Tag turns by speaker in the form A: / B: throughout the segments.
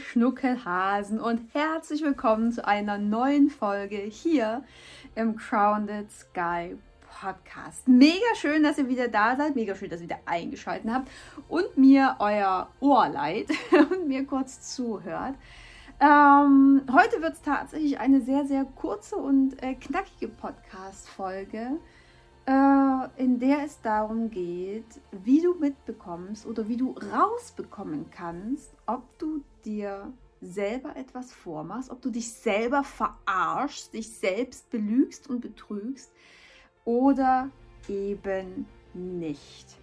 A: Schnuckelhasen und herzlich willkommen zu einer neuen Folge hier im Grounded Sky Podcast. Mega schön, dass ihr wieder da seid, mega schön, dass ihr wieder eingeschaltet habt und mir euer Ohr leiht und mir kurz zuhört. Ähm, heute wird es tatsächlich eine sehr, sehr kurze und äh, knackige Podcast-Folge in der es darum geht, wie du mitbekommst oder wie du rausbekommen kannst, ob du dir selber etwas vormachst, ob du dich selber verarschst, dich selbst belügst und betrügst oder eben nicht.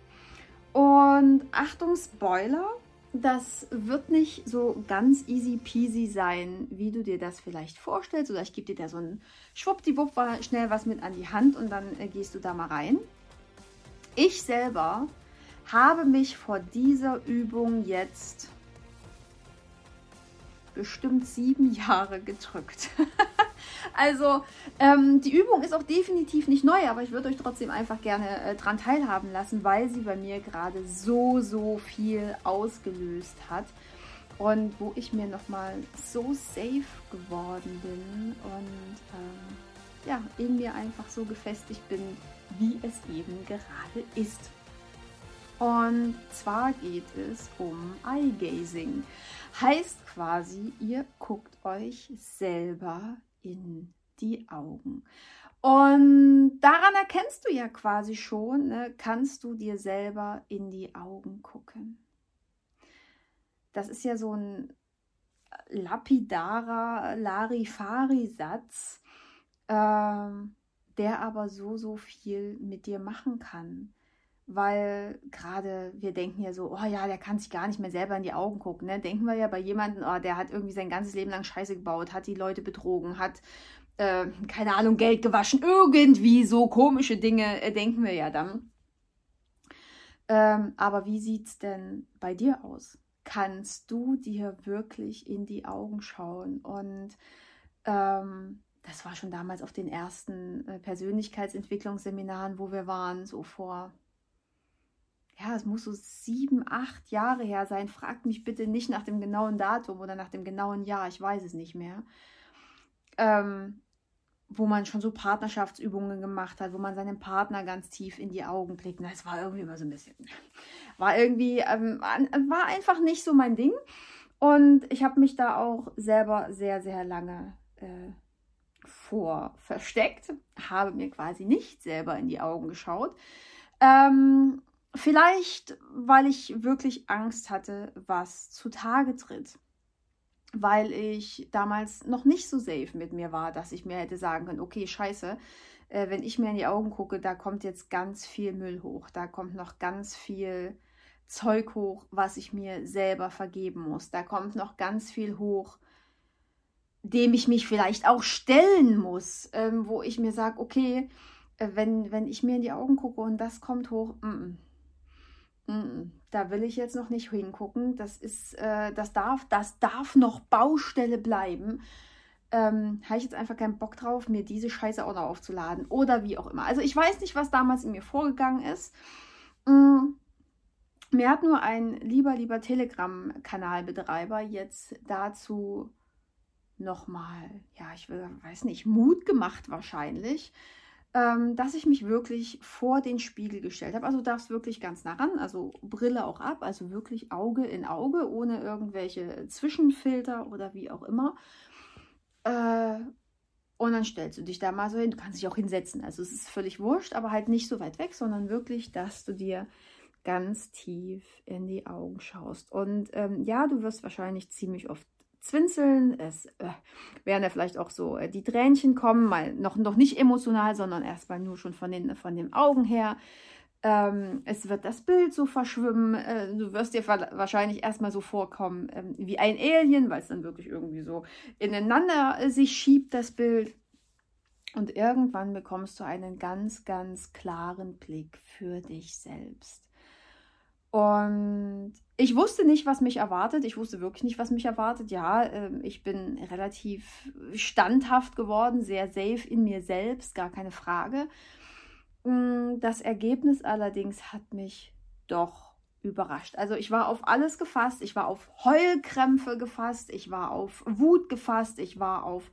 A: Und Achtung, Spoiler, das wird nicht so ganz easy peasy sein, wie du dir das vielleicht vorstellst. Oder ich gebe dir da so ein Schwuppdiwupp schnell was mit an die Hand und dann äh, gehst du da mal rein. Ich selber habe mich vor dieser Übung jetzt bestimmt sieben Jahre gedrückt. Also ähm, die Übung ist auch definitiv nicht neu, aber ich würde euch trotzdem einfach gerne äh, daran teilhaben lassen, weil sie bei mir gerade so, so viel ausgelöst hat. Und wo ich mir nochmal so safe geworden bin und ähm, ja, in mir einfach so gefestigt bin, wie es eben gerade ist. Und zwar geht es um Eye-Gazing. Heißt quasi, ihr guckt euch selber in die Augen. Und daran erkennst du ja quasi schon, ne, kannst du dir selber in die Augen gucken. Das ist ja so ein lapidarer Larifari-Satz, äh, der aber so, so viel mit dir machen kann weil gerade wir denken ja so, oh ja, der kann sich gar nicht mehr selber in die Augen gucken. Ne? Denken wir ja bei jemandem, oh, der hat irgendwie sein ganzes Leben lang Scheiße gebaut, hat die Leute betrogen, hat, äh, keine Ahnung, Geld gewaschen, irgendwie so komische Dinge, äh, denken wir ja dann. Ähm, aber wie sieht es denn bei dir aus? Kannst du dir wirklich in die Augen schauen? Und ähm, das war schon damals auf den ersten äh, Persönlichkeitsentwicklungsseminaren, wo wir waren, so vor ja, es muss so sieben, acht Jahre her sein. Fragt mich bitte nicht nach dem genauen Datum oder nach dem genauen Jahr, ich weiß es nicht mehr. Ähm, wo man schon so Partnerschaftsübungen gemacht hat, wo man seinem Partner ganz tief in die Augen blickt. Das war irgendwie immer so ein bisschen, war irgendwie, ähm, war einfach nicht so mein Ding. Und ich habe mich da auch selber sehr, sehr lange äh, vor versteckt, habe mir quasi nicht selber in die Augen geschaut. Ähm, Vielleicht, weil ich wirklich Angst hatte, was zutage tritt. Weil ich damals noch nicht so safe mit mir war, dass ich mir hätte sagen können, okay, scheiße, äh, wenn ich mir in die Augen gucke, da kommt jetzt ganz viel Müll hoch, da kommt noch ganz viel Zeug hoch, was ich mir selber vergeben muss. Da kommt noch ganz viel hoch, dem ich mich vielleicht auch stellen muss, ähm, wo ich mir sage, okay, äh, wenn, wenn ich mir in die Augen gucke und das kommt hoch, mm -mm da will ich jetzt noch nicht hingucken. Das ist, äh, das darf, das darf noch Baustelle bleiben. Ähm, habe ich jetzt einfach keinen Bock drauf, mir diese Scheiße auch noch aufzuladen oder wie auch immer. Also ich weiß nicht, was damals in mir vorgegangen ist. Mm, mir hat nur ein lieber, lieber Telegram-Kanalbetreiber jetzt dazu nochmal, ja, ich will, weiß nicht, Mut gemacht wahrscheinlich ähm, dass ich mich wirklich vor den Spiegel gestellt habe. Also darfst wirklich ganz nah ran, also Brille auch ab, also wirklich Auge in Auge, ohne irgendwelche Zwischenfilter oder wie auch immer. Äh, und dann stellst du dich da mal so hin. Du kannst dich auch hinsetzen. Also es ist völlig wurscht, aber halt nicht so weit weg, sondern wirklich, dass du dir ganz tief in die Augen schaust. Und ähm, ja, du wirst wahrscheinlich ziemlich oft zwinseln. Es äh, werden ja vielleicht auch so äh, die Tränchen kommen, mal noch, noch nicht emotional, sondern erstmal nur schon von den, von den Augen her. Ähm, es wird das Bild so verschwimmen. Äh, du wirst dir wahrscheinlich erstmal so vorkommen ähm, wie ein Alien, weil es dann wirklich irgendwie so ineinander äh, sich schiebt, das Bild. Und irgendwann bekommst du einen ganz, ganz klaren Blick für dich selbst. Und ich wusste nicht, was mich erwartet. Ich wusste wirklich nicht, was mich erwartet. Ja, ähm, ich bin relativ standhaft geworden, sehr safe in mir selbst, gar keine Frage. Mm, das Ergebnis allerdings hat mich doch überrascht. Also ich war auf alles gefasst. Ich war auf Heulkrämpfe gefasst. Ich war auf Wut gefasst. Ich war auf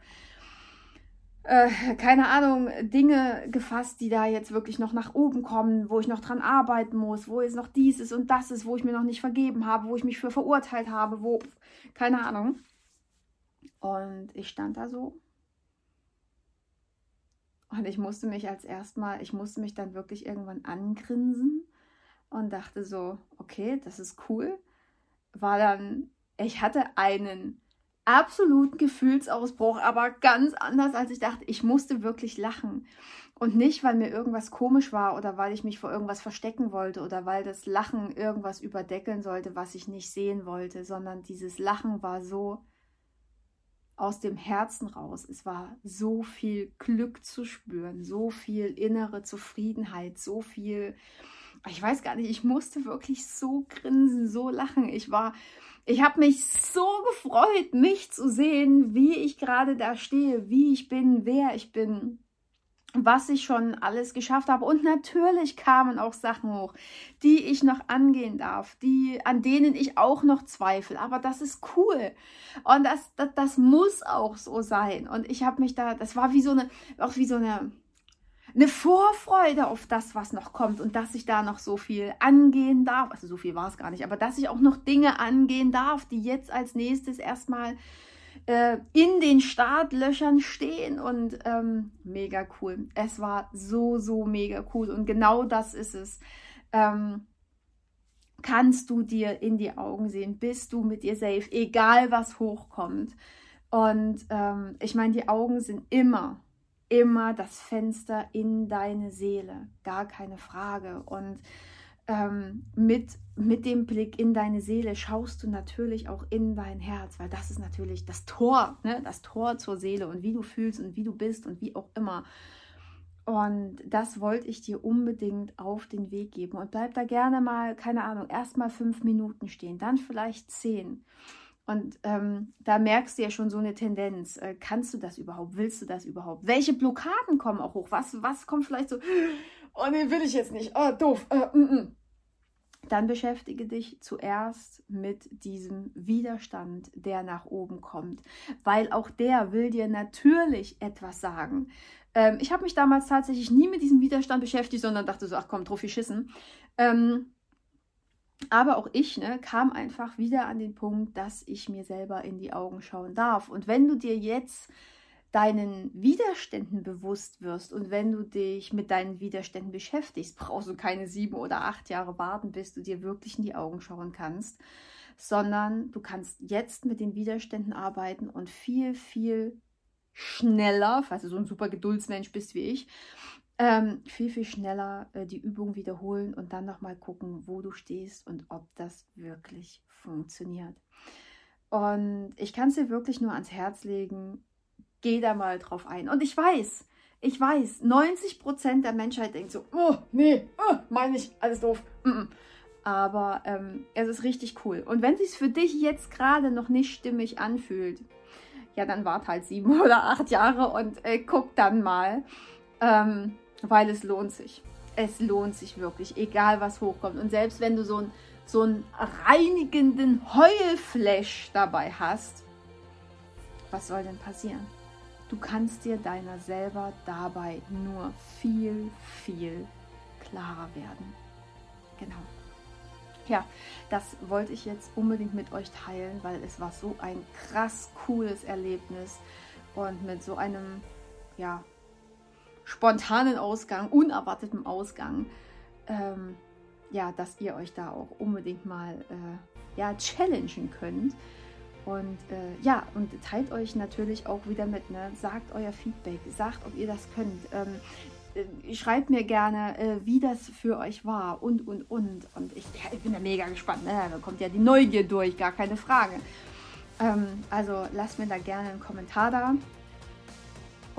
A: äh, keine Ahnung, Dinge gefasst, die da jetzt wirklich noch nach oben kommen, wo ich noch dran arbeiten muss, wo jetzt noch dies ist und das ist, wo ich mir noch nicht vergeben habe, wo ich mich für verurteilt habe, wo, keine Ahnung. Und ich stand da so. Und ich musste mich als erstmal, ich musste mich dann wirklich irgendwann angrinsen und dachte so, okay, das ist cool. War dann, ich hatte einen absoluten Gefühlsausbruch, aber ganz anders, als ich dachte. Ich musste wirklich lachen. Und nicht, weil mir irgendwas komisch war oder weil ich mich vor irgendwas verstecken wollte oder weil das Lachen irgendwas überdeckeln sollte, was ich nicht sehen wollte, sondern dieses Lachen war so aus dem Herzen raus. Es war so viel Glück zu spüren, so viel innere Zufriedenheit, so viel, ich weiß gar nicht, ich musste wirklich so grinsen, so lachen. Ich war ich habe mich so gefreut, mich zu sehen, wie ich gerade da stehe, wie ich bin, wer ich bin, was ich schon alles geschafft habe. Und natürlich kamen auch Sachen hoch, die ich noch angehen darf, die, an denen ich auch noch zweifle. Aber das ist cool. Und das, das, das muss auch so sein. Und ich habe mich da, das war wie so eine, auch wie so eine, eine Vorfreude auf das, was noch kommt und dass ich da noch so viel angehen darf. Also so viel war es gar nicht, aber dass ich auch noch Dinge angehen darf, die jetzt als nächstes erstmal äh, in den Startlöchern stehen und ähm, mega cool. Es war so, so mega cool und genau das ist es. Ähm, kannst du dir in die Augen sehen, bist du mit dir safe, egal was hochkommt. Und ähm, ich meine, die Augen sind immer immer das Fenster in deine Seele, gar keine Frage. Und ähm, mit, mit dem Blick in deine Seele schaust du natürlich auch in dein Herz, weil das ist natürlich das Tor, ne? das Tor zur Seele und wie du fühlst und wie du bist und wie auch immer. Und das wollte ich dir unbedingt auf den Weg geben. Und bleib da gerne mal, keine Ahnung, erst mal fünf Minuten stehen, dann vielleicht zehn. Und ähm, da merkst du ja schon so eine Tendenz. Äh, kannst du das überhaupt? Willst du das überhaupt? Welche Blockaden kommen auch hoch? Was, was kommt vielleicht so? Oh nee, will ich jetzt nicht. Oh, doof. Äh, mm, mm. Dann beschäftige dich zuerst mit diesem Widerstand, der nach oben kommt, weil auch der will dir natürlich etwas sagen. Ähm, ich habe mich damals tatsächlich nie mit diesem Widerstand beschäftigt, sondern dachte so, ach komm, Trophy schissen. Ähm, aber auch ich ne, kam einfach wieder an den Punkt, dass ich mir selber in die Augen schauen darf. Und wenn du dir jetzt deinen Widerständen bewusst wirst und wenn du dich mit deinen Widerständen beschäftigst, brauchst du keine sieben oder acht Jahre warten, bis du dir wirklich in die Augen schauen kannst, sondern du kannst jetzt mit den Widerständen arbeiten und viel, viel schneller, falls du so ein super Geduldsmensch bist wie ich, ähm, viel, viel schneller äh, die Übung wiederholen und dann nochmal gucken, wo du stehst und ob das wirklich funktioniert. Und ich kann es dir wirklich nur ans Herz legen, geh da mal drauf ein. Und ich weiß, ich weiß, 90% der Menschheit denkt so, oh, nee, oh, meine ich, alles doof. Mm -mm. Aber ähm, es ist richtig cool. Und wenn es für dich jetzt gerade noch nicht stimmig anfühlt, ja, dann wart halt sieben oder acht Jahre und äh, guck dann mal. Ähm, weil es lohnt sich. Es lohnt sich wirklich, egal was hochkommt. Und selbst wenn du so, ein, so einen reinigenden Heulflash dabei hast, was soll denn passieren? Du kannst dir deiner selber dabei nur viel, viel klarer werden. Genau. Ja, das wollte ich jetzt unbedingt mit euch teilen, weil es war so ein krass cooles Erlebnis und mit so einem, ja, spontanen Ausgang, unerwarteten Ausgang, ähm, ja, dass ihr euch da auch unbedingt mal äh, ja, challengen könnt. Und äh, ja, und teilt euch natürlich auch wieder mit, ne? sagt euer Feedback, sagt, ob ihr das könnt. Ähm, äh, schreibt mir gerne, äh, wie das für euch war und, und, und. Und ich, ja, ich bin ja mega gespannt. Ne? Da kommt ja die Neugier durch, gar keine Frage. Ähm, also lasst mir da gerne einen Kommentar da.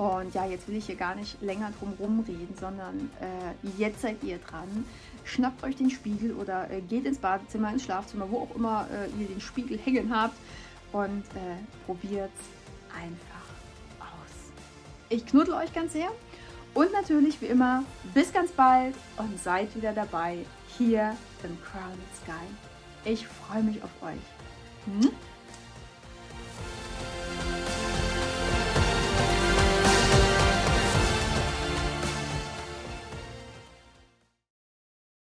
A: Und ja, jetzt will ich hier gar nicht länger drum rumreden, sondern äh, jetzt seid ihr dran. Schnappt euch den Spiegel oder äh, geht ins Badezimmer, ins Schlafzimmer, wo auch immer äh, ihr den Spiegel hängen habt und äh, probiert einfach aus. Ich knuddel euch ganz sehr Und natürlich wie immer, bis ganz bald und seid wieder dabei hier im Crowned Sky. Ich freue mich auf euch. Hm?